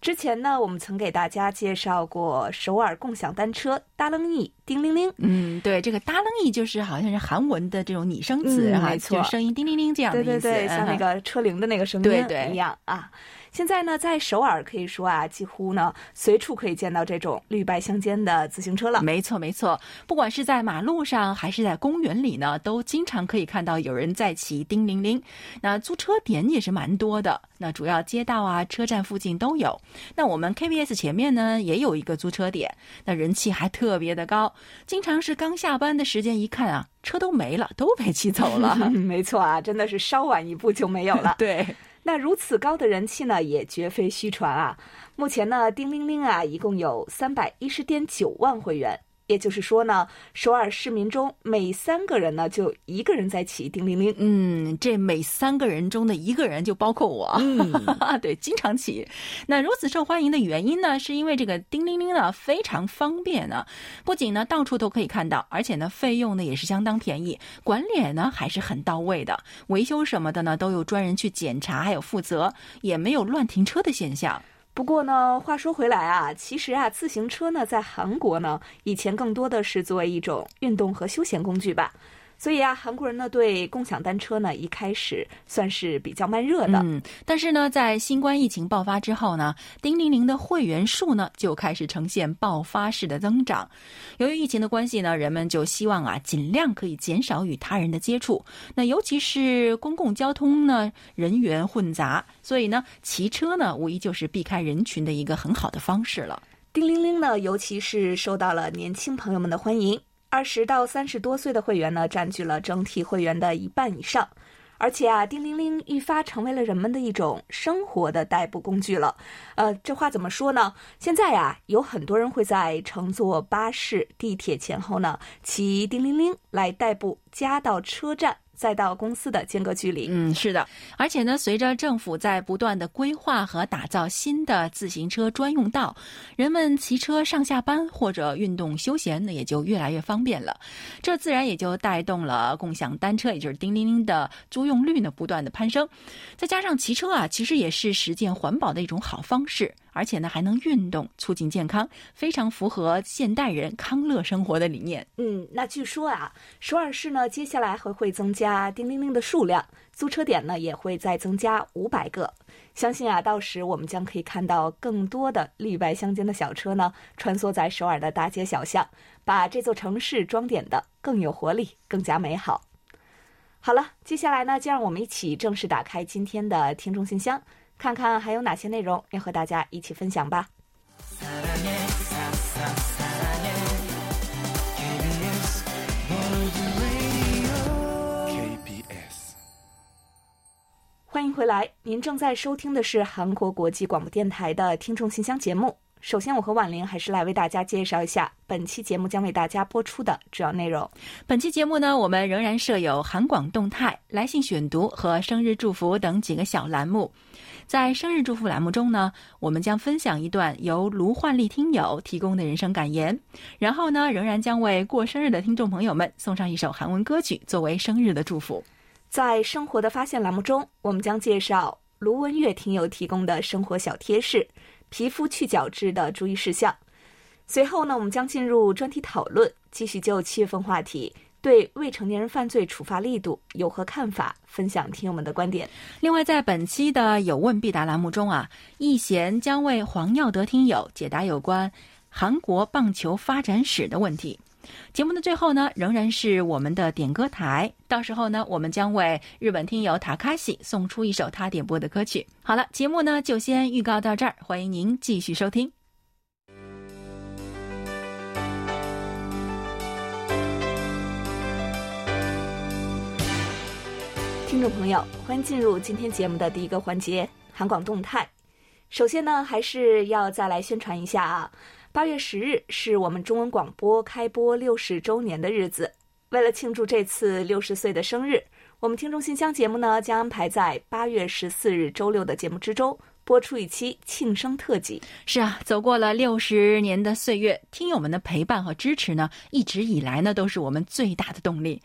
之前呢，我们曾给大家介绍过首尔共享单车“搭楞一”叮铃铃。嗯，对，这个“搭楞一”就是好像是韩文的这种拟声词，嗯没错就声音叮铃铃这样的意思，对对对，像那嗯个车铃的那个声音一样啊。现在呢，在首尔可以说啊，几乎呢随处可以见到这种绿白相间的自行车了。没错，没错，不管是在马路上还是在公园里呢，都经常可以看到有人在骑叮铃铃。那租车点也是蛮多的，那主要街道啊、车站附近都有。那我们 KBS 前面呢也有一个租车点，那人气还特别的高，经常是刚下班的时间一看啊，车都没了，都被骑走了。嗯，没错啊，真的是稍晚一步就没有了。对，那如此高的人气呢，也绝非虚传啊。目前呢，叮铃铃啊，一共有三百一十点九万会员。也就是说呢，首尔市民中每三个人呢，就一个人在骑叮铃铃。嗯，这每三个人中的一个人就包括我，嗯，对，经常骑。那如此受欢迎的原因呢，是因为这个叮铃铃呢非常方便呢，不仅呢到处都可以看到，而且呢费用呢也是相当便宜，管理呢还是很到位的，维修什么的呢都有专人去检查，还有负责，也没有乱停车的现象。不过呢，话说回来啊，其实啊，自行车呢，在韩国呢，以前更多的是作为一种运动和休闲工具吧。所以啊，韩国人呢对共享单车呢一开始算是比较慢热的。嗯，但是呢，在新冠疫情爆发之后呢，叮铃铃的会员数呢就开始呈现爆发式的增长。由于疫情的关系呢，人们就希望啊，尽量可以减少与他人的接触。那尤其是公共交通呢，人员混杂，所以呢，骑车呢，无疑就是避开人群的一个很好的方式了。叮铃铃呢，尤其是受到了年轻朋友们的欢迎。二十到三十多岁的会员呢，占据了整体会员的一半以上。而且啊，叮铃铃愈发成为了人们的一种生活的代步工具了。呃，这话怎么说呢？现在呀、有很多人会在乘坐巴士、地铁前后呢，骑叮铃铃来代步加到车站，再到公司的间隔距离。嗯，是的，而且呢，随着政府在不断的规划和打造新的自行车专用道，人们骑车上下班或者运动休闲呢，也就越来越方便了。这自然也就带动了共享单车，也就是叮铃铃的租用率呢不断的攀升。再加上骑车啊，其实也是实践环保的一种好方式，而且呢还能运动，促进健康，非常符合现代人康乐生活的理念。嗯，那据说啊，首尔市呢接下来还会增加叮铃铃的数量，租车点呢也会再增加五百个。相信啊，到时我们将可以看到更多的绿白相间的小车呢穿梭在首尔的大街小巷，把这座城市装点的更有活力，更加美好。好了，接下来呢，就让我们一起正式打开今天的听众信箱，看看还有哪些内容要和大家一起分享吧。欢迎回来，您正在收听的是韩国国际广播电台的听众信箱节目。首先，我和婉玲还是来为大家介绍一下本期节目将为大家播出的主要内容。本期节目呢，我们仍然设有韩广动态、来信选读和生日祝福等几个小栏目。在生日祝福栏目中呢，我们将分享一段由卢焕丽听友提供的人生感言，然后呢，仍然将为过生日的听众朋友们送上一首韩文歌曲作为生日的祝福。在生活的发现栏目中，我们将介绍卢文月听友提供的生活小贴士、皮肤去角质的注意事项。随后呢，我们将进入专题讨论，继续就七月份话题对未成年人犯罪处罚力度有何看法，分享听友们的观点。另外，在本期的有问必答栏目中啊，易贤将为黄耀德听友解答有关韩国棒球发展史的问题。节目的最后呢，仍然是我们的点歌台。到时候呢，我们将为日本听友塔卡西送出一首他点播的歌曲。好了，节目呢就先预告到这儿，欢迎您继续收听。听众朋友，欢迎进入今天节目的第一个环节——韩广动态。首先呢，还是要再来宣传一下啊，八月十日是我们中文广播开播六十周年的日子。为了庆祝这次六十岁的生日，我们听众信箱节目呢，将安排在八月十四日周六的节目之中。播出一期庆生特辑。是啊，走过了六十年的岁月，听友们的陪伴和支持呢，一直以来呢，都是我们最大的动力。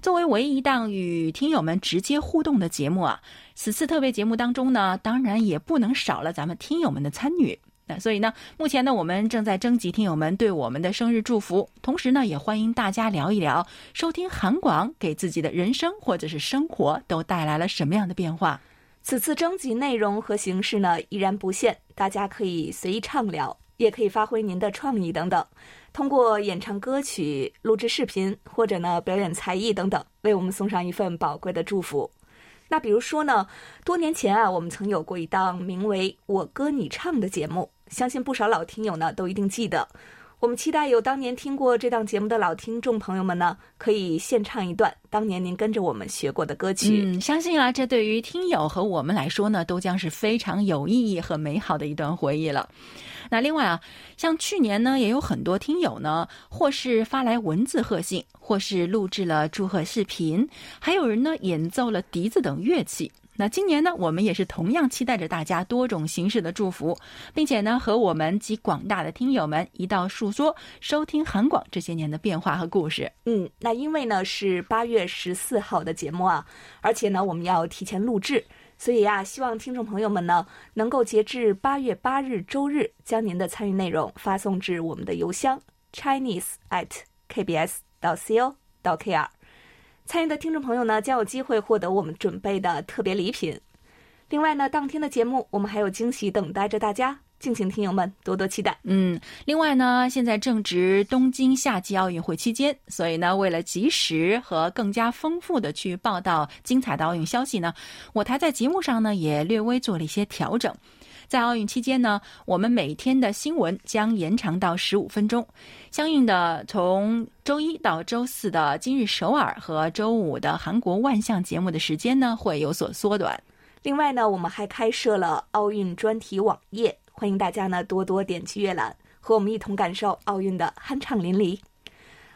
作为唯一一档与听友们直接互动的节目啊，此次特别节目当中呢，当然也不能少了咱们听友们的参与。那所以呢，目前呢，我们正在征集听友们对我们的生日祝福，同时呢，也欢迎大家聊一聊收听韩广给自己的人生或者是生活都带来了什么样的变化。此次征集内容和形式呢依然不限，大家可以随意畅聊，也可以发挥您的创意等等，通过演唱歌曲、录制视频或者呢表演才艺等等，为我们送上一份宝贵的祝福。那比如说呢，多年前啊，我们曾有过一档名为《我歌你唱》的节目，相信不少老听友呢都一定记得。我们期待有当年听过这档节目的老听众朋友们呢，可以献唱一段当年您跟着我们学过的歌曲。嗯，相信啊，这对于听友和我们来说呢，都将是非常有意义和美好的一段回忆了。那另外啊，像去年呢，也有很多听友呢，或是发来文字贺信，或是录制了祝贺视频，还有人呢演奏了笛子等乐器。那今年呢，我们也是同样期待着大家多种形式的祝福，并且呢，和我们及广大的听友们一道述说收听韩广这些年的变化和故事。嗯，那因为呢是八月十四号的节目啊，而且呢我们要提前录制，所以呀，希望听众朋友们呢能够截至八月八日周日，将您的参与内容发送至我们的邮箱 chinese at kbs 到 co 到 kr。参与的听众朋友呢，将有机会获得我们准备的特别礼品。另外呢，当天的节目我们还有惊喜等待着大家，敬请听友们多多期待。嗯，另外呢，现在正值东京夏季奥运会期间，所以呢，为了及时和更加丰富的去报道精彩的奥运消息呢，我台在节目上呢也略微做了一些调整。在奥运期间呢，我们每天的新闻将延长到十五分钟，相应的从周一到周四的今日首尔和周五的韩国万象节目的时间呢会有所缩短。另外呢，我们还开设了奥运专题网页，欢迎大家呢多多点击阅览，和我们一同感受奥运的酣畅淋漓。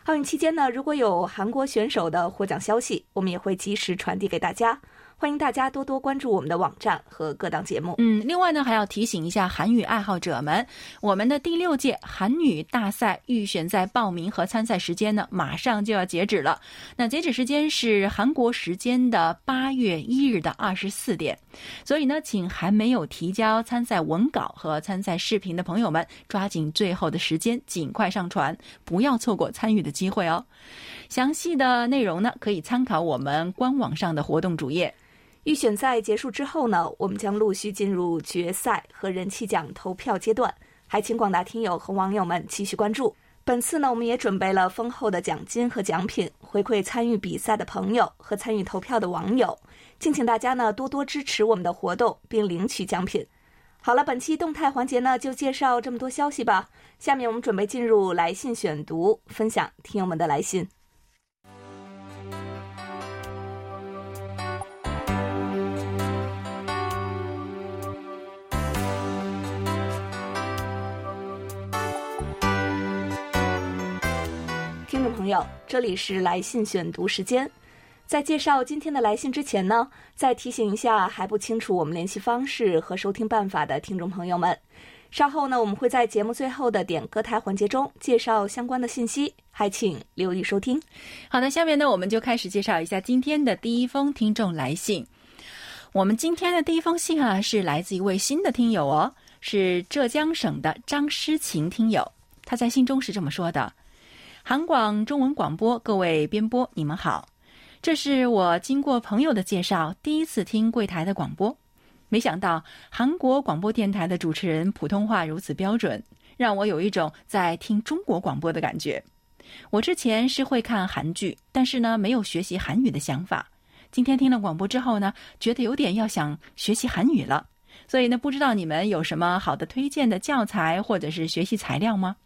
奥运期间呢，如果有韩国选手的获奖消息，我们也会及时传递给大家。欢迎大家多多关注我们的网站和各档节目。嗯，另外呢，还要提醒一下韩语爱好者们，我们的第六届韩语大赛预选赛报名和参赛时间呢，马上就要截止了。那截止时间是韩国时间的八月一日的二十四点，所以呢，请还没有提交参赛文稿和参赛视频的朋友们，抓紧最后的时间，尽快上传，不要错过参与的机会哦。详细的内容呢，可以参考我们官网上的活动主页。预选赛结束之后呢，我们将陆续进入决赛和人气奖投票阶段，还请广大听友和网友们继续关注。本次呢，我们也准备了丰厚的奖金和奖品，回馈参与比赛的朋友和参与投票的网友。敬请大家呢多多支持我们的活动，并领取奖品。好了，本期动态环节呢就介绍这么多消息吧。下面我们准备进入来信选读，分享听友们的来信。友，这里是来信选读时间。在介绍今天的来信之前呢，再提醒一下还不清楚我们联系方式和收听办法的听众朋友们，稍后呢，我们会在节目最后的点歌台环节中介绍相关的信息，还请留意收听。好的，下面呢，我们就开始介绍一下今天的第一封听众来信。我们今天的第一封信啊，是来自一位新的听友哦，是浙江省的张诗晴听友，他在信中是这么说的。韩广中文广播，各位编播，你们好。这是我经过朋友的介绍，第一次听柜台的广播。没想到韩国广播电台的主持人普通话如此标准，让我有一种在听中国广播的感觉。我之前是会看韩剧，但是呢，没有学习韩语的想法。今天听了广播之后呢，觉得有点要想学习韩语了。所以呢，不知道你们有什么好的推荐的教材或者是学习材料吗？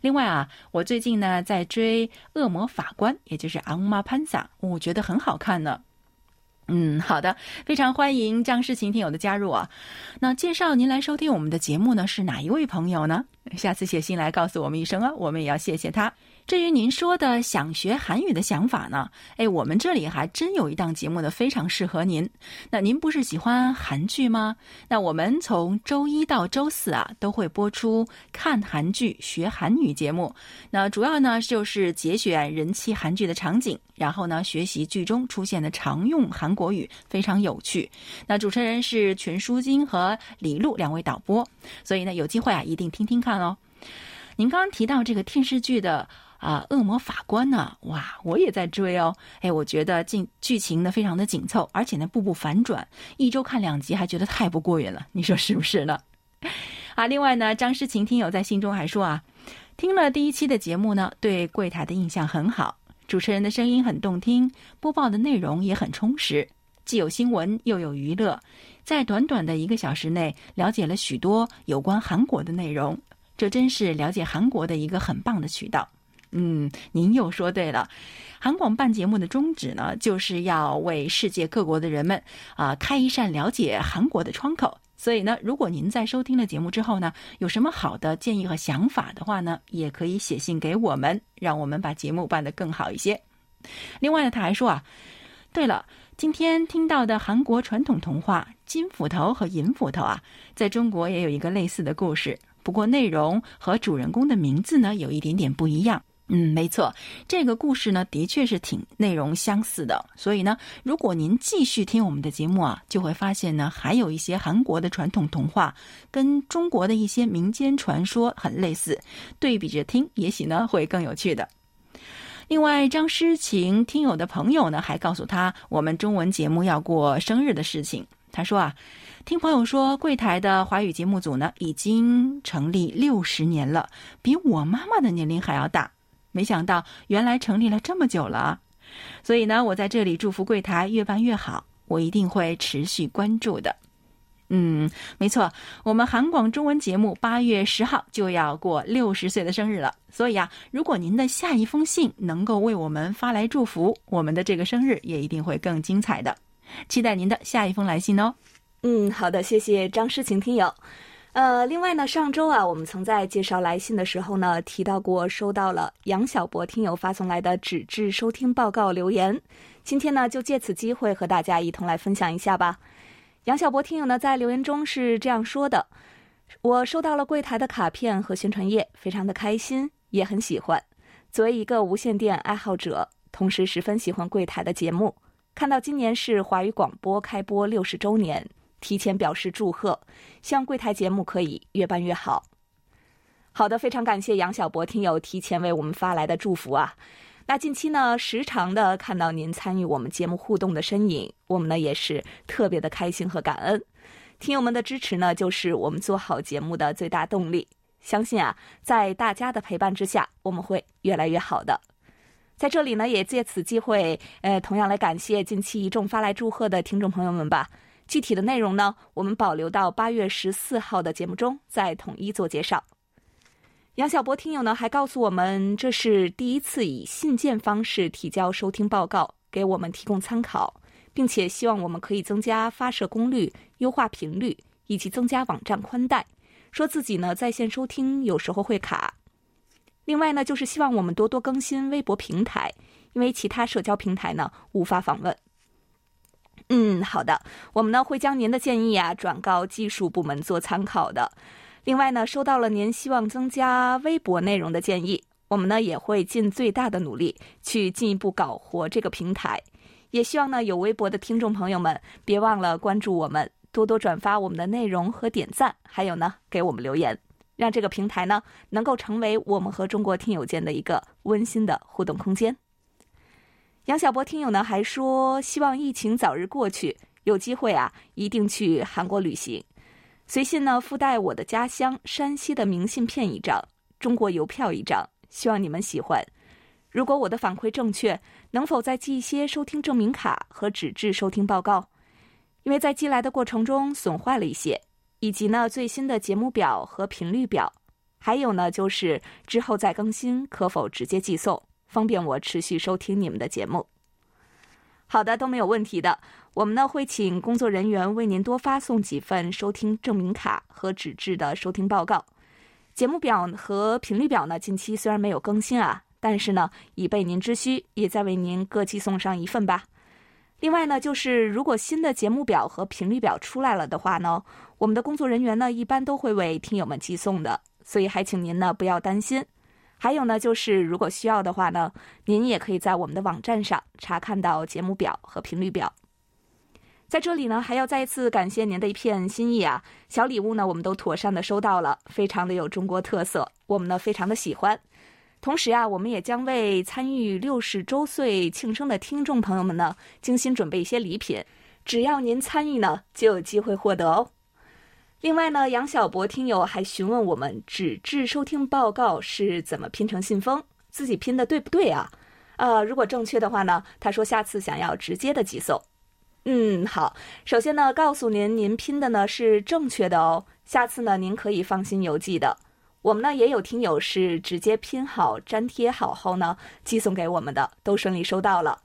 另外啊，我最近呢在追《恶魔法官》，也就是《阿姆玛潘萨》，我觉得很好看呢。嗯，好的，非常欢迎张世琴听友的加入啊。那介绍您来收听我们的节目呢，是哪一位朋友呢？下次写信来告诉我们一声啊，我们也要谢谢他。至于您说的想学韩语的想法呢？哎，我们这里还真有一档节目呢，非常适合您。那您不是喜欢韩剧吗？那我们从周一到周四啊，都会播出看韩剧学韩语节目。那主要呢就是节选人气韩剧的场景，然后呢学习剧中出现的常用韩国语，非常有趣。那主持人是全淑金和李璐两位导播，所以呢有机会啊一定听听看哦。您刚刚提到这个电视剧的。啊，恶魔法官呢？哇，我也在追哦。哎，我觉得进剧情呢非常的紧凑，而且呢步步反转，一周看两集还觉得太不过瘾了。你说是不是呢？啊，另外呢，张诗晴听友在信中还说啊，听了第一期的节目呢，对柜台的印象很好，主持人的声音很动听，播报的内容也很充实，既有新闻又有娱乐，在短短的一个小时内了解了许多有关韩国的内容，这真是了解韩国的一个很棒的渠道。嗯，您又说对了。韩广办节目的宗旨呢，就是要为世界各国的人们啊开一扇了解韩国的窗口。所以呢，如果您在收听了节目之后呢，有什么好的建议和想法的话呢，也可以写信给我们，让我们把节目办得更好一些。另外呢，他还说啊，对了，今天听到的韩国传统童话《金斧头》和《银斧头》啊，在中国也有一个类似的故事，不过内容和主人公的名字呢，有一点点不一样。嗯，没错，这个故事呢，的确是挺内容相似的。所以呢，如果您继续听我们的节目啊，就会发现呢，还有一些韩国的传统童话跟中国的一些民间传说很类似，对比着听，也许呢会更有趣的。另外，张诗晴听友的朋友呢，还告诉他我们中文节目要过生日的事情。他说啊，听朋友说，柜台的华语节目组呢，已经成立六十年了，比我妈妈的年龄还要大。没想到，原来成立了这么久了，所以呢，我在这里祝福柜台越办越好，我一定会持续关注的。嗯，没错，我们韩广中文节目八月十号就要过六十岁的生日了，所以啊，如果您的下一封信能够为我们发来祝福，我们的这个生日也一定会更精彩的。期待您的下一封来信哦。嗯，好的，谢谢张诗晴听友。呃，另外呢，上周啊，我们曾在介绍来信的时候呢，提到过收到了杨小博听友发送来的纸质收听报告留言。今天呢，就借此机会和大家一同来分享一下吧。杨小博听友呢，在留言中是这样说的：“我收到了柜台的卡片和宣传页，非常的开心，也很喜欢。作为一个无线电爱好者，同时十分喜欢柜台的节目，看到今年是华语广播开播六十周年。”提前表示祝贺，希望柜台节目可以越办越好。好的，非常感谢杨小博听友提前为我们发来的祝福啊！那近期呢，时常的看到您参与我们节目互动的身影，我们呢也是特别的开心和感恩。听友们的支持呢，就是我们做好节目的最大动力。相信啊，在大家的陪伴之下，我们会越来越好的。在这里呢，也借此机会，呃，同样来感谢近期一众发来祝贺的听众朋友们吧。具体的内容呢，我们保留到八月十四号的节目中再统一做介绍。杨小波听友呢还告诉我们，这是第一次以信件方式提交收听报告，给我们提供参考，并且希望我们可以增加发射功率、优化频率以及增加网站宽带。说自己呢在线收听有时候会卡。另外呢，就是希望我们多多更新微博平台，因为其他社交平台呢无法访问。嗯，好的，我们呢会将您的建议啊转告技术部门做参考的。另外呢，收到了您希望增加微博内容的建议，我们呢也会尽最大的努力去进一步搞活这个平台。也希望呢有微博的听众朋友们别忘了关注我们，多多转发我们的内容和点赞，还有呢给我们留言，让这个平台呢能够成为我们和中国听友间的一个温馨的互动空间。杨小波听友呢还说，希望疫情早日过去，有机会啊，一定去韩国旅行。随信呢附带我的家乡山西的明信片一张，中国邮票一张，希望你们喜欢。如果我的反馈正确，能否再寄一些收听证明卡和纸质收听报告？因为在寄来的过程中损坏了一些，以及呢最新的节目表和频率表，还有呢就是之后再更新，可否直接寄送？方便我持续收听你们的节目。好的，都没有问题的。我们呢会请工作人员为您多发送几份收听证明卡和纸质的收听报告。节目表和频率表呢，近期虽然没有更新啊，但是呢，以备您之需，也再为您各寄送上一份吧。另外呢，就是如果新的节目表和频率表出来了的话呢，我们的工作人员呢一般都会为听友们寄送的，所以还请您呢不要担心。还有呢，就是如果需要的话呢，您也可以在我们的网站上查看到节目表和频率表。在这里呢，还要再一次感谢您的一片心意啊！小礼物呢，我们都妥善的收到了，非常的有中国特色，我们呢非常的喜欢。同时啊，我们也将为参与六十周岁庆生的听众朋友们呢，精心准备一些礼品。只要您参与呢，就有机会获得哦。另外呢，杨小博听友还询问我们纸质收听报告是怎么拼成信封，自己拼的对不对啊？呃，如果正确的话呢，他说下次想要直接的寄送。嗯，好。首先呢，告诉您，您拼的呢是正确的哦。下次呢，您可以放心邮寄的。我们呢也有听友是直接拼好、粘贴好后呢寄送给我们的，都顺利收到了。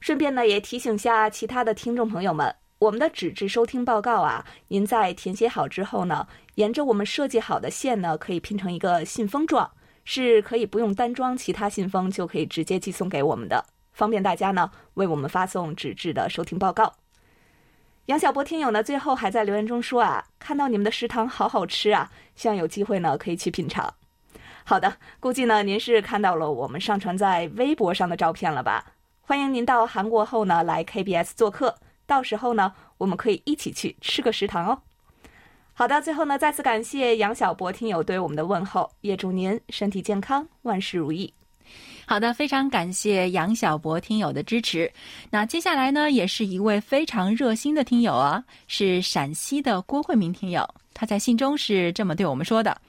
顺便呢也提醒下其他的听众朋友们，我们的纸质收听报告啊，您在填写好之后呢，沿着我们设计好的线呢，可以拼成一个信封状，是可以不用单装其他信封就可以直接寄送给我们的，方便大家呢为我们发送纸质的收听报告。杨小波听友呢，最后还在留言中说啊，看到你们的食堂好好吃啊，希望有机会呢可以去品尝。好的，估计呢您是看到了我们上传在微博上的照片了吧？欢迎您到韩国后呢来 KBS 做客，到时候呢我们可以一起去吃个食堂哦。好的，最后呢再次感谢杨小博听友对我们的问候，也祝您身体健康，万事如意。好的，非常感谢杨小博听友的支持。那接下来呢，也是一位非常热心的听友啊，是陕西的郭慧明听友。他在信中是这么对我们说的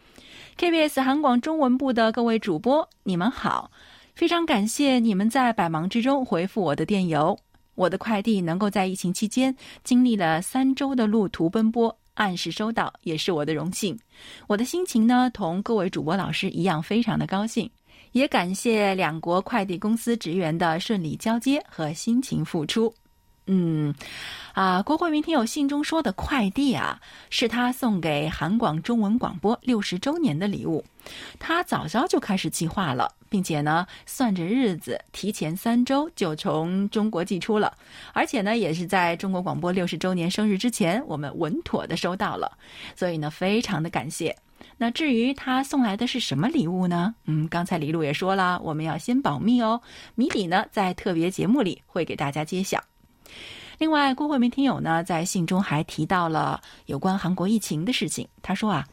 ：“KBS 韩广中文部的各位主播，你们好，非常感谢你们在百忙之中回复我的电邮。我的快递能够在疫情期间经历了三周的路途奔波，按时收到，也是我的荣幸。我的心情呢，同各位主播老师一样，非常的高兴。”也感谢两国快递公司职员的顺利交接和辛勤付出。嗯，啊，郭慧明听友信中说的快递啊，是他送给韩广中文广播六十周年的礼物。他早早就开始计划了，并且呢，算着日子，提前三周就从中国寄出了。而且呢，也是在中国广播六十周年生日之前，我们稳妥的收到了。所以呢，非常的感谢。那至于他送来的是什么礼物呢？嗯，刚才李璐也说了，我们要先保密哦。谜底呢，在特别节目里会给大家揭晓。另外，郭慧明听友呢，在信中还提到了有关韩国疫情的事情。他说啊，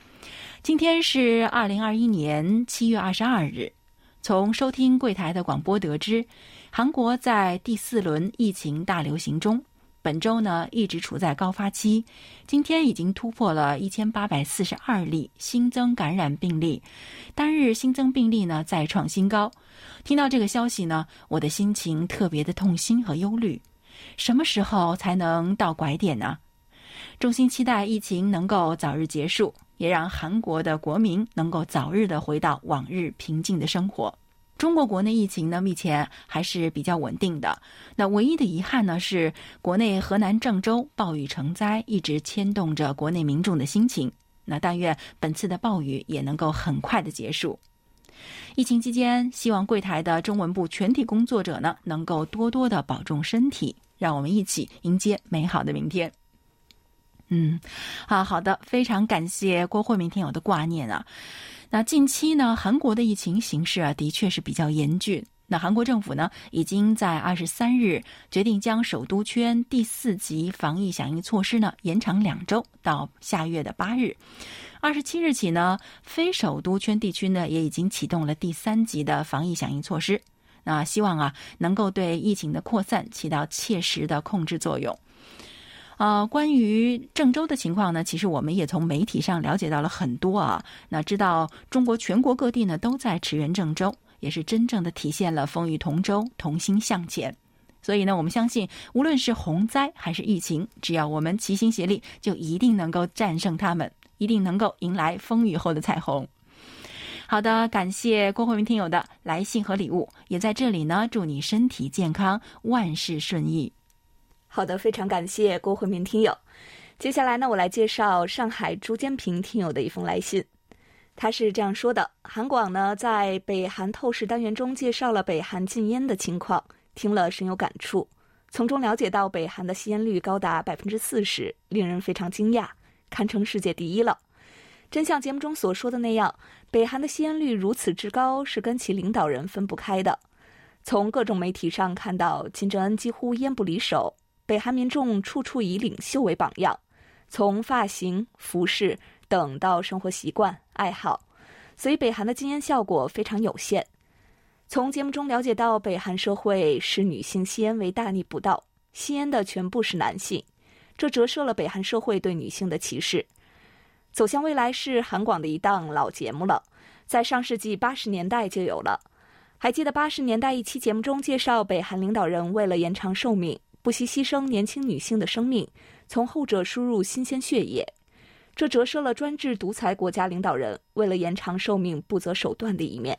今天是二零二一年七月二十二日，从收听柜台的广播得知，韩国在第四轮疫情大流行中。本周呢一直处在高发期，今天已经突破了一千八百四十二例新增感染病例，单日新增病例呢再创新高。听到这个消息呢，我的心情特别的痛心和忧虑。什么时候才能到拐点呢？衷心期待疫情能够早日结束，也让韩国的国民能够早日的回到往日平静的生活。中国国内疫情呢，目前还是比较稳定的。那唯一的遗憾呢，是国内河南郑州暴雨成灾，一直牵动着国内民众的心情。那但愿本次的暴雨也能够很快的结束。疫情期间，希望柜台的中文部全体工作者呢，能够多多的保重身体，让我们一起迎接美好的明天。嗯，好好的，非常感谢郭慧明听友的挂念啊。那近期呢，韩国的疫情形势啊，的确是比较严峻。那韩国政府呢，已经在二十三日决定将首都圈第四级防疫响应措施呢延长两周，到下月的八日。二十七日起呢，非首都圈地区呢也已经启动了第三级的防疫响应措施。那希望啊，能够对疫情的扩散起到切实的控制作用。呃，关于郑州的情况呢，其实我们也从媒体上了解到了很多啊。那知道中国全国各地呢都在驰援郑州，也是真正的体现了风雨同舟、同心向前。所以呢，我们相信，无论是洪灾还是疫情，只要我们齐心协力，就一定能够战胜他们，一定能够迎来风雨后的彩虹。好的，感谢郭慧明听友的来信和礼物，也在这里呢，祝你身体健康，万事顺意。好的，非常感谢郭慧明听友。接下来呢，我来介绍上海朱坚平听友的一封来信。他是这样说的：韩广呢，在北韩透视单元中介绍了北韩禁烟的情况，听了深有感触。从中了解到北韩的吸烟率高达百分之四十，令人非常惊讶，堪称世界第一了。真像节目中所说的那样，北韩的吸烟率如此之高，是跟其领导人分不开的。从各种媒体上看到，金正恩几乎烟不离手，北韩民众处处以领袖为榜样。从发型、服饰等到生活习惯、爱好，所以北韩的禁烟效果非常有限。从节目中了解到，北韩社会视女性吸烟为大逆不道，吸烟的全部是男性，这折射了北韩社会对女性的歧视。走向未来是韩广的一档老节目了，在上世纪八十年代就有了。还记得八十年代一期节目中介绍，北韩领导人为了延长寿命，不惜牺牲年轻女性的生命。从后者输入新鲜血液，这折射了专制独裁国家领导人为了延长寿命不择手段的一面。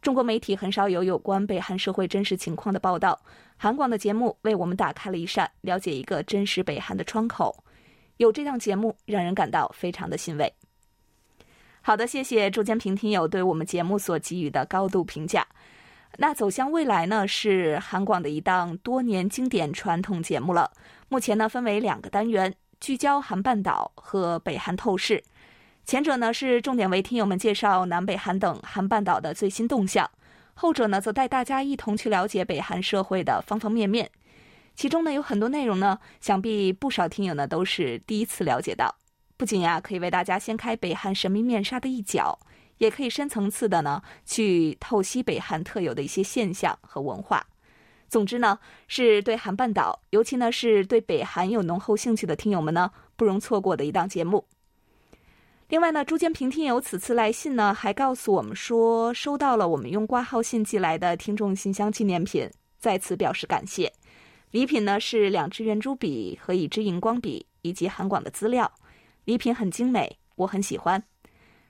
中国媒体很少有有关北韩社会真实情况的报道，韩广的节目为我们打开了一扇了解一个真实北韩的窗口。有这档节目，让人感到非常的欣慰。好的，谢谢朱坚平听友对我们节目所给予的高度评价。那走向未来呢，是韩广的一档多年经典传统节目了。目前呢，分为两个单元，聚焦韩半岛和北韩透视。前者呢是重点为听友们介绍南北韩等韩半岛的最新动向，后者呢则带大家一同去了解北韩社会的方方面面。其中呢有很多内容呢，想必不少听友呢都是第一次了解到。不仅呀可以为大家掀开北韩神秘面纱的一角，也可以深层次的呢去透析北韩特有的一些现象和文化。总之呢，是对韩半岛，尤其呢是对北韩有浓厚兴趣的听友们呢，不容错过的一档节目。另外呢，朱建平听友此次来信呢，还告诉我们说，收到了我们用挂号信寄来的听众信箱纪念品，在此表示感谢。礼品呢是两支圆珠笔和一支荧光笔，以及韩广的资料。礼品很精美，我很喜欢。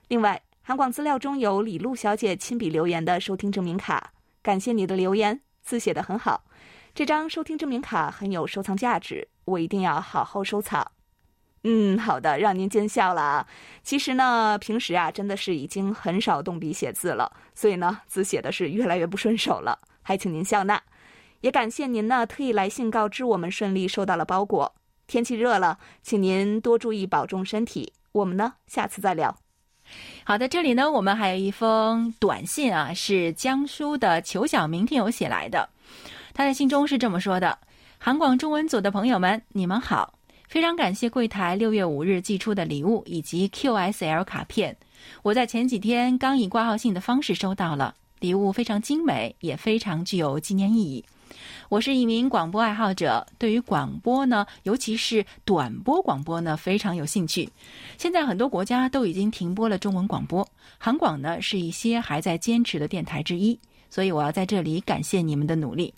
另外，韩广资料中有李璐小姐亲笔留言的收听证明卡，感谢你的留言。字写的很好，这张收听证明卡很有收藏价值，我一定要好好收藏。嗯，好的，让您见笑了啊。其实呢，平时啊，真的是已经很少动笔写字了，所以呢，字写的是越来越不顺手了，还请您笑纳。也感谢您呢，特意来信告知我们顺利收到了包裹。天气热了，请您多注意保重身体。我们呢，下次再聊。好的，这里呢，我们还有一封短信啊，是江苏的裘小明听友写来的。他在信中是这么说的：“韩广中文组的朋友们，你们好，非常感谢柜台六月五日寄出的礼物以及 QSL 卡片，我在前几天刚以挂号信的方式收到了礼物，非常精美，也非常具有纪念意义。”我是一名广播爱好者，对于广播呢，尤其是短波广播呢，非常有兴趣。现在很多国家都已经停播了中文广播，韩广呢是一些还在坚持的电台之一，所以我要在这里感谢你们的努力。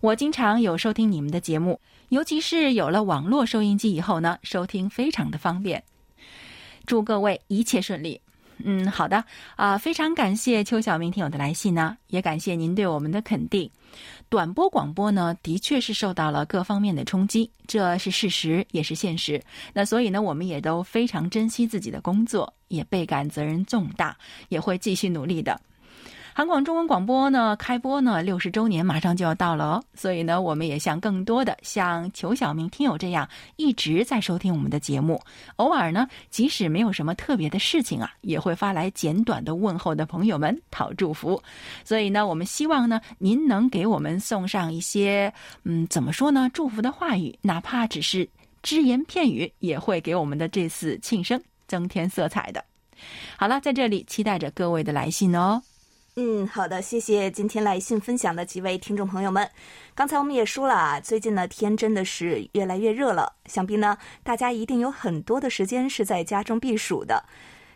我经常有收听你们的节目，尤其是有了网络收音机以后呢，收听非常的方便。祝各位一切顺利。嗯，好的啊，非常感谢邱晓明听友的来信呢，也感谢您对我们的肯定。短波广播呢，的确是受到了各方面的冲击，这是事实，也是现实。那所以呢，我们也都非常珍惜自己的工作，也倍感责任重大，也会继续努力的。韩广中文广播呢，开播呢六十周年马上就要到了哦，所以呢，我们也像更多的像裘小明听友这样一直在收听我们的节目，偶尔呢，即使没有什么特别的事情啊，也会发来简短的问候的朋友们讨祝福。所以呢，我们希望呢，您能给我们送上一些，嗯，怎么说呢，祝福的话语，哪怕只是只言片语，也会给我们的这次庆生增添色彩的。好了，在这里期待着各位的来信哦。嗯，好的，谢谢今天来信分享的几位听众朋友们。刚才我们也说了啊，最近呢天真的是越来越热了，想必呢大家一定有很多的时间是在家中避暑的。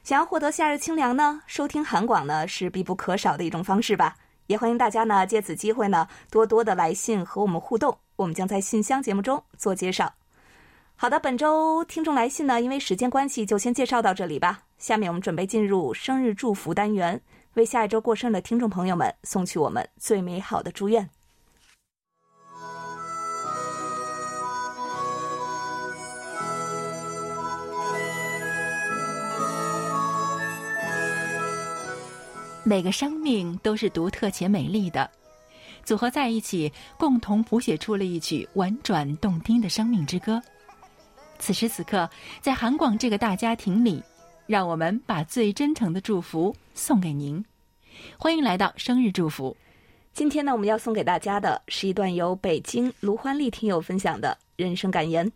想要获得夏日清凉呢，收听韩广呢是必不可少的一种方式吧。也欢迎大家呢借此机会呢多多的来信和我们互动，我们将在信箱节目中做介绍。好的，本周听众来信呢，因为时间关系就先介绍到这里吧。下面我们准备进入生日祝福单元。为下一周过生日的听众朋友们送去我们最美好的祝愿。每个生命都是独特且美丽的，组合在一起，共同谱写出了一曲婉转动听的生命之歌。此时此刻，在韩广这个大家庭里，让我们把最真诚的祝福送给您。欢迎来到生日祝福。今天呢，我们要送给大家的是一段由北京卢欢丽听友分享的人生感言：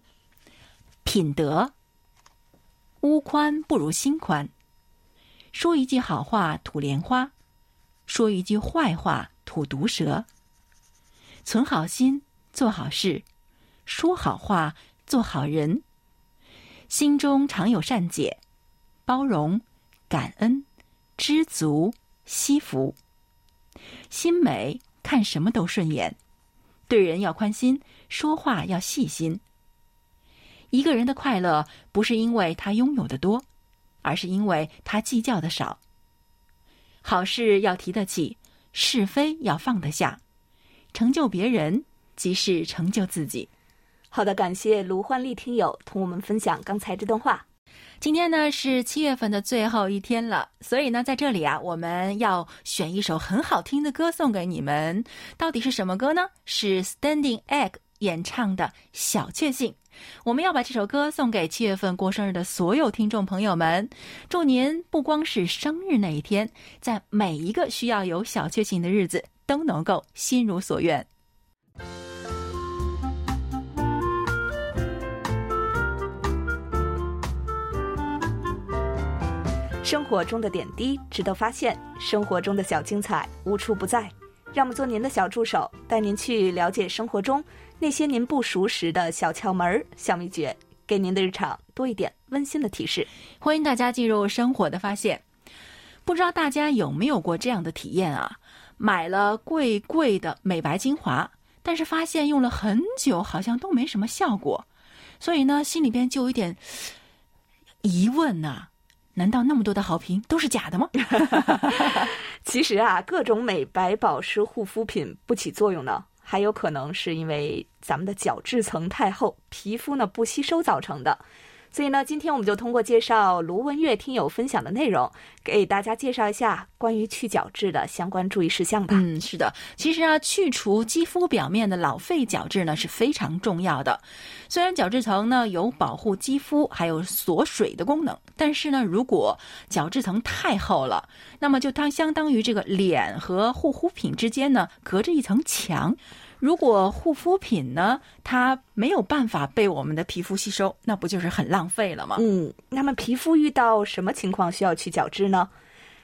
品德，屋宽不如心宽。说一句好话吐莲花，说一句坏话吐毒蛇。存好心，做好事，说好话，做好人。心中常有善解，包容、感恩、知足、惜福。心美，看什么都顺眼。对人要宽心，说话要细心。一个人的快乐，不是因为他拥有的多。而是因为他计较的少。好事要提得起，是非要放得下，成就别人即是成就自己。好的，感谢卢焕丽听友同我们分享刚才这段话。今天呢是七月份的最后一天了，所以呢在这里啊，我们要选一首很好听的歌送给你们。到底是什么歌呢？是 Standing Egg 演唱的《小确幸》。我们要把这首歌送给七月份过生日的所有听众朋友们，祝您不光是生日那一天，在每一个需要有小确幸的日子都能够心如所愿。生活中的点滴值得发现，生活中的小精彩无处不在。让我们做您的小助手，带您去了解生活中。那些您不熟识的小窍门、小秘诀，给您的日常多一点温馨的提示。欢迎大家进入生活的发现。不知道大家有没有过这样的体验啊？买了贵贵的美白精华，但是发现用了很久，好像都没什么效果，所以呢，心里边就有一点疑问呐：难道那么多的好评都是假的吗？其实啊，各种美白保湿护肤品不起作用呢。还有可能是因为咱们的角质层太厚，皮肤呢不吸收造成的。所以呢，今天我们就通过介绍卢文月听友分享的内容，给大家介绍一下关于去角质的相关注意事项吧。嗯，是的，其实啊，去除肌肤表面的老废角质呢是非常重要的。虽然角质层呢有保护肌肤还有锁水的功能，但是呢，如果角质层太厚了，那么就当相当于这个脸和护肤品之间呢隔着一层墙。如果护肤品呢，它没有办法被我们的皮肤吸收，那不就是很浪费了吗？嗯，那么皮肤遇到什么情况需要去角质呢？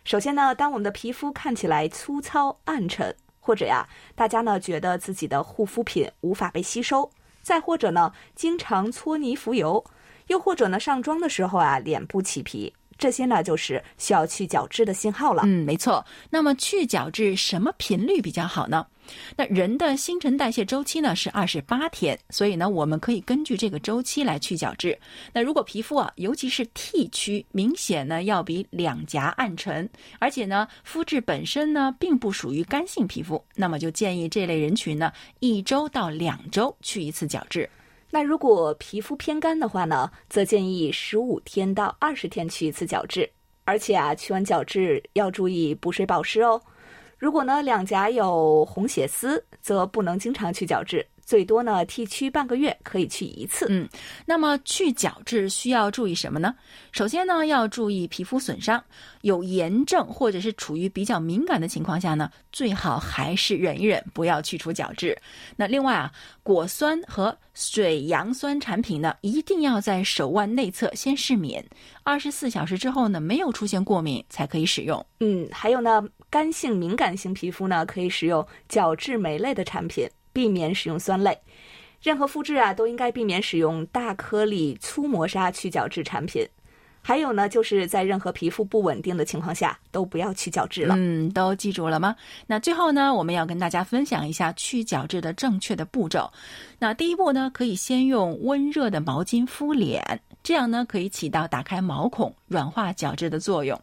首先呢，当我们的皮肤看起来粗糙暗沉，或者呀，大家呢觉得自己的护肤品无法被吸收，再或者呢，经常搓泥浮油，又或者呢，上妆的时候啊，脸部起皮。这些呢，就是需要去角质的信号了。嗯，没错。那么去角质什么频率比较好呢？那人的新陈代谢周期呢是二十八天，所以呢，我们可以根据这个周期来去角质。那如果皮肤啊，尤其是 T 区明显呢要比两颊暗沉，而且呢肤质本身呢并不属于干性皮肤，那么就建议这类人群呢一周到两周去一次角质。那如果皮肤偏干的话呢，则建议十五天到二十天去一次角质，而且啊，去完角质要注意补水保湿哦。如果呢两颊有红血丝，则不能经常去角质。最多呢剃须半个月可以去一次。嗯，那么去角质需要注意什么呢？首先呢，要注意皮肤损伤，有炎症或者是处于比较敏感的情况下呢，最好还是忍一忍，不要去除角质。那另外啊，果酸和水杨酸产品呢，一定要在手腕内侧先试敏，二十四小时之后呢，没有出现过敏才可以使用。嗯，还有呢，干性敏感性皮肤呢，可以使用角质酶类的产品。避免使用酸类，任何肤质啊都应该避免使用大颗粒粗磨砂去角质产品。还有呢，就是在任何皮肤不稳定的情况下，都不要去角质了。嗯，都记住了吗？那最后呢，我们要跟大家分享一下去角质的正确的步骤。那第一步呢，可以先用温热的毛巾敷脸。这样呢，可以起到打开毛孔、软化角质的作用。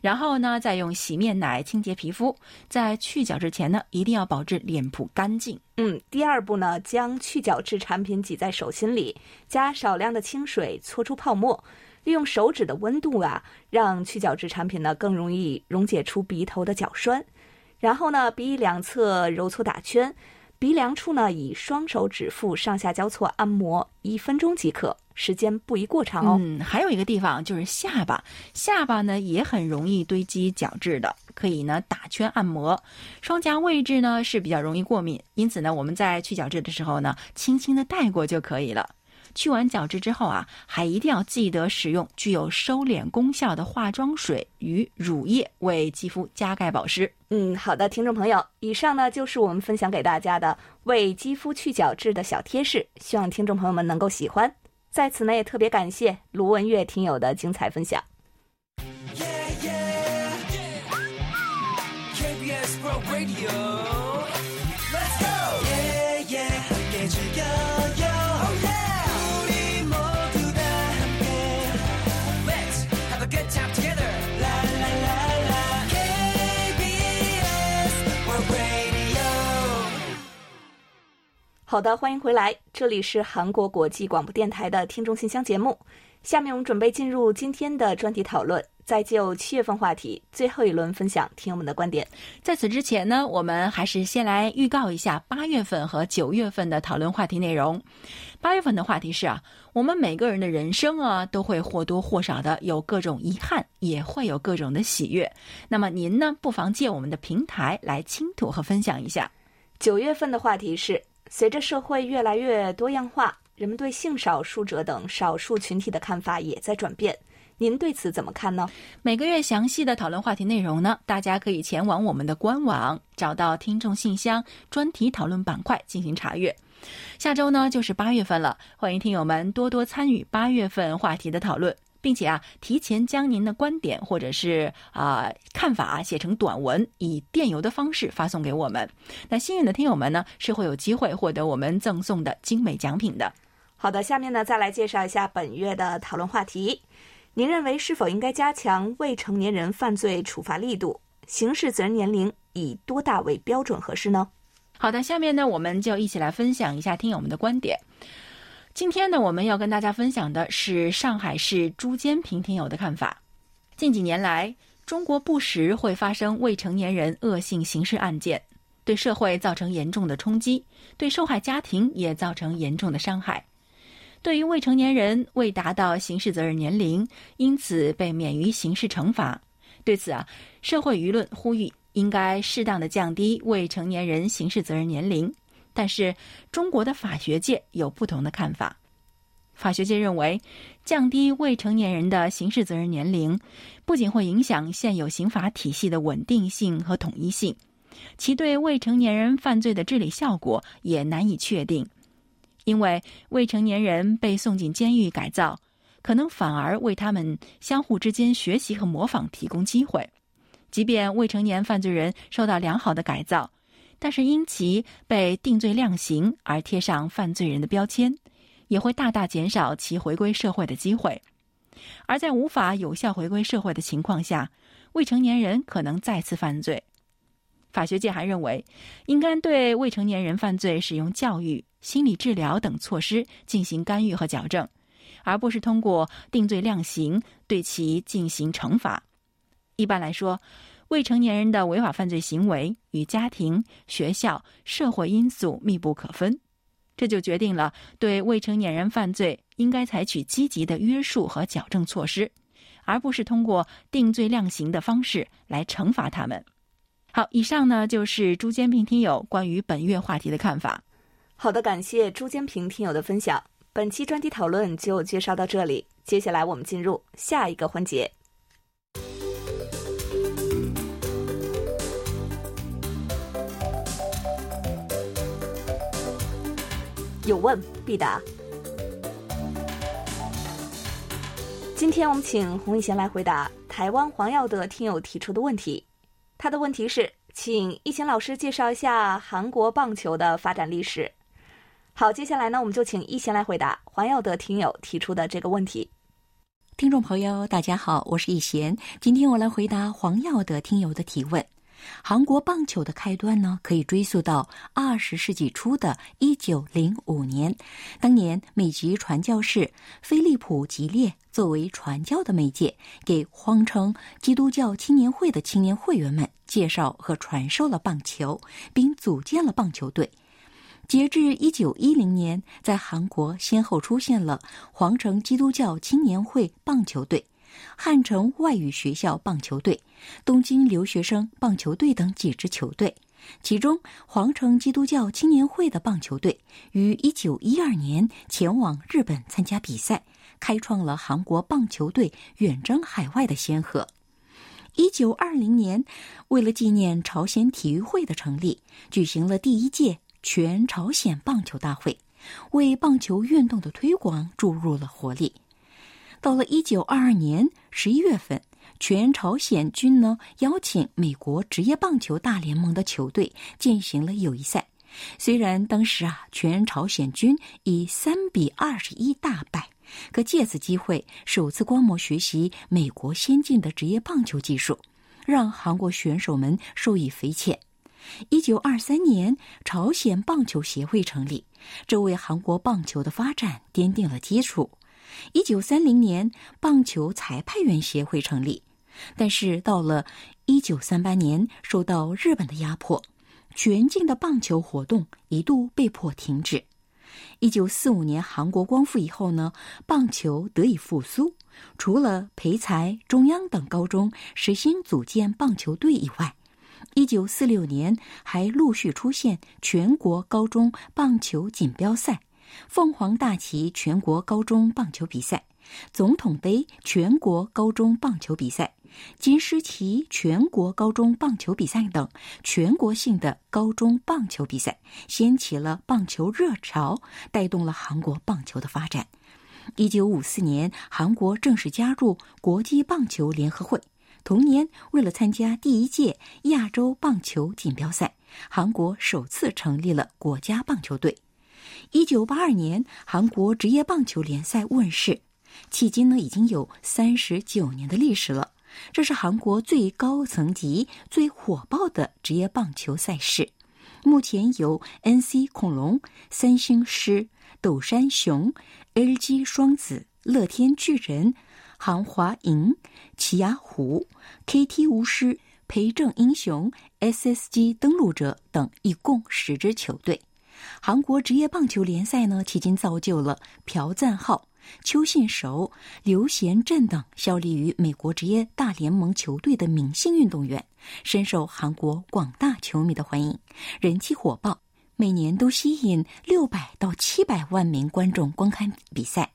然后呢，再用洗面奶清洁皮肤。在去角质前呢，一定要保证脸部干净。嗯，第二步呢，将去角质产品挤在手心里，加少量的清水搓出泡沫。利用手指的温度啊，让去角质产品呢更容易溶解出鼻头的角栓。然后呢，鼻翼两侧揉搓打圈，鼻梁处呢以双手指腹上下交错按摩一分钟即可，时间不宜过长哦。嗯，还有一个地方就是下巴，下巴呢也很容易堆积角质的，可以呢打圈按摩。双颊位置呢是比较容易过敏，因此呢我们在去角质的时候呢，轻轻的带过就可以了。去完角质之后啊，还一定要记得使用具有收敛功效的化妆水与乳液为肌肤加盖保湿。嗯，好的，听众朋友，以上呢就是我们分享给大家的为肌肤去角质的小贴士，希望听众朋友们能够喜欢。在此呢，也特别感谢卢文月听友的精彩分享。好的，欢迎回来，这里是韩国国际广播电台的听众信箱节目。下面我们准备进入今天的专题讨论，再就七月份话题最后一轮分享听友们的观点。在此之前呢，我们还是先来预告一下八月份和九月份的讨论话题内容。八月份的话题是啊，我们每个人的人生啊，都会或多或少的有各种遗憾，也会有各种的喜悦。那么您呢，不妨借我们的平台来倾吐和分享一下。九月份的话题是。随着社会越来越多样化，人们对性少数者等少数群体的看法也在转变。您对此怎么看呢？每个月详细的讨论话题内容呢，大家可以前往我们的官网，找到听众信箱专题讨论板块进行查阅。下周呢就是八月份了，欢迎听友们多多参与八月份话题的讨论。并且啊，提前将您的观点或者是啊看法写成短文，以电邮的方式发送给我们。那幸运的听友们呢，是会有机会获得我们赠送的精美奖品的。好的，下面呢再来介绍一下本月的讨论话题。您认为是否应该加强未成年人犯罪处罚力度？刑事责任年龄以多大为标准合适呢？好的，下面呢我们就一起来分享一下听友们的观点。今天呢，我们要跟大家分享的是上海市朱坚平听友的看法。近几年来，中国不时会发生未成年人恶性刑事案件，对社会造成严重的冲击，对受害家庭也造成严重的伤害。对于未成年人未达到刑事责任年龄，因此被免于刑事惩罚，对此啊，社会舆论呼吁应该适当的降低未成年人刑事责任年龄。但是，中国的法学界有不同的看法。法学界认为，降低未成年人的刑事责任年龄，不仅会影响现有刑法体系的稳定性和统一性，其对未成年人犯罪的治理效果也难以确定。因为未成年人被送进监狱改造，可能反而为他们相互之间学习和模仿提供机会。即便未成年犯罪人受到良好的改造。但是因其被定罪量刑而贴上犯罪人的标签，也会大大减少其回归社会的机会。而在无法有效回归社会的情况下，未成年人可能再次犯罪。法学界还认为，应该对未成年人犯罪使用教育、心理治疗等措施进行干预和矫正，而不是通过定罪量刑对其进行惩罚。一般来说。未成年人的违法犯罪行为与家庭、学校、社会因素密不可分，这就决定了对未成年人犯罪应该采取积极的约束和矫正措施，而不是通过定罪量刑的方式来惩罚他们。好，以上呢就是朱坚平听友关于本月话题的看法。好的，感谢朱坚平听友的分享。本期专题讨论就介绍到这里，接下来我们进入下一个环节。有问必答。今天我们请洪一贤来回答台湾黄耀德听友提出的问题。他的问题是，请一贤老师介绍一下韩国棒球的发展历史。好，接下来呢，我们就请一贤来回答黄耀德听友提出的这个问题。听众朋友，大家好，我是一贤，今天我来回答黄耀德听友的提问。韩国棒球的开端呢，可以追溯到二十世纪初的一九零五年。当年美籍传教士菲利普·吉列作为传教的媒介，给荒城基督教青年会的青年会员们介绍和传授了棒球，并组建了棒球队。截至一九一零年，在韩国先后出现了皇城基督教青年会棒球队、汉城外语学校棒球队、东京留学生棒球队等几支球队。其中，皇城基督教青年会的棒球队于一九一二年前往日本参加比赛，开创了韩国棒球队远征海外的先河。一九二零年，为了纪念朝鲜体育会的成立，举行了第一届全朝鲜棒球大会，为棒球运动的推广注入了活力。到了一九二二年十一月份。全朝鲜军呢邀请美国职业棒球大联盟的球队进行了友谊赛，虽然当时啊全朝鲜军以三比二十一大败，可借此机会首次观摩学习美国先进的职业棒球技术，让韩国选手们受益匪浅。一九二三年，朝鲜棒球协会成立，这为韩国棒球的发展奠定了基础。一九三零年，棒球裁判员协会成立。但是到了一九三八年，受到日本的压迫，全境的棒球活动一度被迫停止。一九四五年韩国光复以后呢，棒球得以复苏。除了培才、中央等高中实行组建棒球队以外，一九四六年还陆续出现全国高中棒球锦标赛、凤凰大旗全国高中棒球比赛、总统杯全国高中棒球比赛。金狮旗全国高中棒球比赛等全国性的高中棒球比赛，掀起了棒球热潮，带动了韩国棒球的发展。一九五四年，韩国正式加入国际棒球联合会。同年，为了参加第一届亚洲棒球锦标赛，韩国首次成立了国家棒球队。一九八二年，韩国职业棒球联赛问世，迄今呢已经有三十九年的历史了。这是韩国最高层级、最火爆的职业棒球赛事。目前由 NC 恐龙、三星狮、斗山熊、LG 双子、乐天巨人、韩华银、奇亚虎、KT 巫师、培正英雄、SSG 登陆者等一共十支球队。韩国职业棒球联赛呢，迄今造就了朴赞浩。邱信守、刘贤振等效力于美国职业大联盟球队的明星运动员，深受韩国广大球迷的欢迎，人气火爆，每年都吸引六百到七百万名观众观看比赛。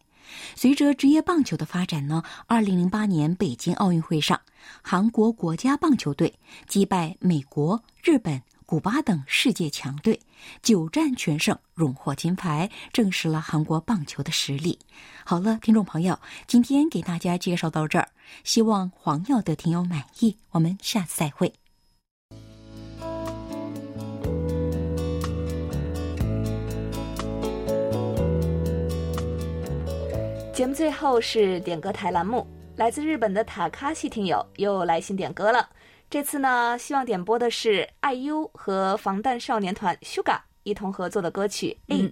随着职业棒球的发展呢，二零零八年北京奥运会上，韩国国家棒球队击败美国、日本。古巴等世界强队九战全胜，荣获金牌，证实了韩国棒球的实力。好了，听众朋友，今天给大家介绍到这儿，希望黄耀的听友满意。我们下次再会。节目最后是点歌台栏目，来自日本的塔卡西听友又来信点歌了。这次呢，希望点播的是 IU 和防弹少年团 Suga 一同合作的歌曲《Eight》。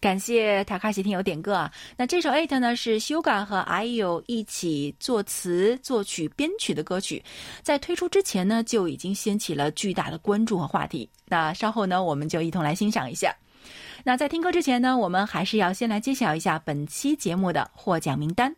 感谢塔卡西听友点歌啊！那这首《Eight》呢是 Suga 和 IU 一起作词、作曲、编曲的歌曲，在推出之前呢就已经掀起了巨大的关注和话题。那稍后呢，我们就一同来欣赏一下。那在听歌之前呢，我们还是要先来揭晓一下本期节目的获奖名单。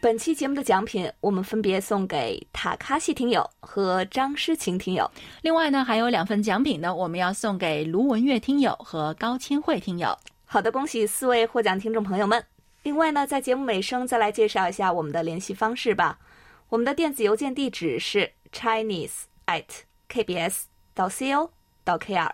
本期节目的奖品，我们分别送给塔卡西听友和张诗晴听友。另外呢，还有两份奖品呢，我们要送给卢文月听友和高千惠听友。好的，恭喜四位获奖听众朋友们。另外呢，在节目尾声再来介绍一下我们的联系方式吧。我们的电子邮件地址是 chinese at kbs 到 co 到 kr。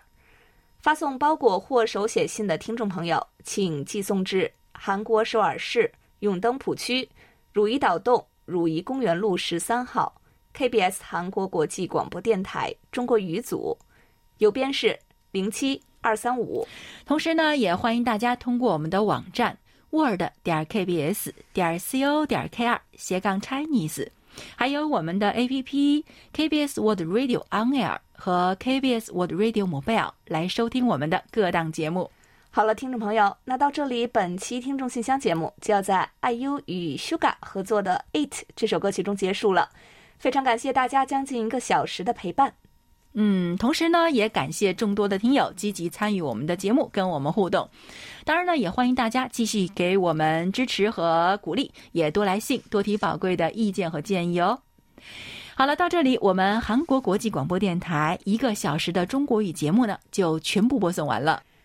发送包裹或手写信的听众朋友，请寄送至韩国首尔市永登浦区。汝矣岛洞汝矣公园路十三号，KBS 韩国国际广播电台中国语组，邮编是零七二三五。同时呢，也欢迎大家通过我们的网站 word 点 kbs 点 co 点 kr 斜杠 Chinese，还有我们的 APP KBS Word Radio On Air 和 KBS Word Radio Mobile 来收听我们的各档节目。好了，听众朋友，那到这里，本期听众信箱节目就要在 IU 与 Sugar 合作的《It》这首歌曲中结束了。非常感谢大家将近一个小时的陪伴。嗯，同时呢，也感谢众多的听友积极参与我们的节目，跟我们互动。当然呢，也欢迎大家继续给我们支持和鼓励，也多来信，多提宝贵的意见和建议哦。好了，到这里，我们韩国国际广播电台一个小时的中国语节目呢，就全部播送完了。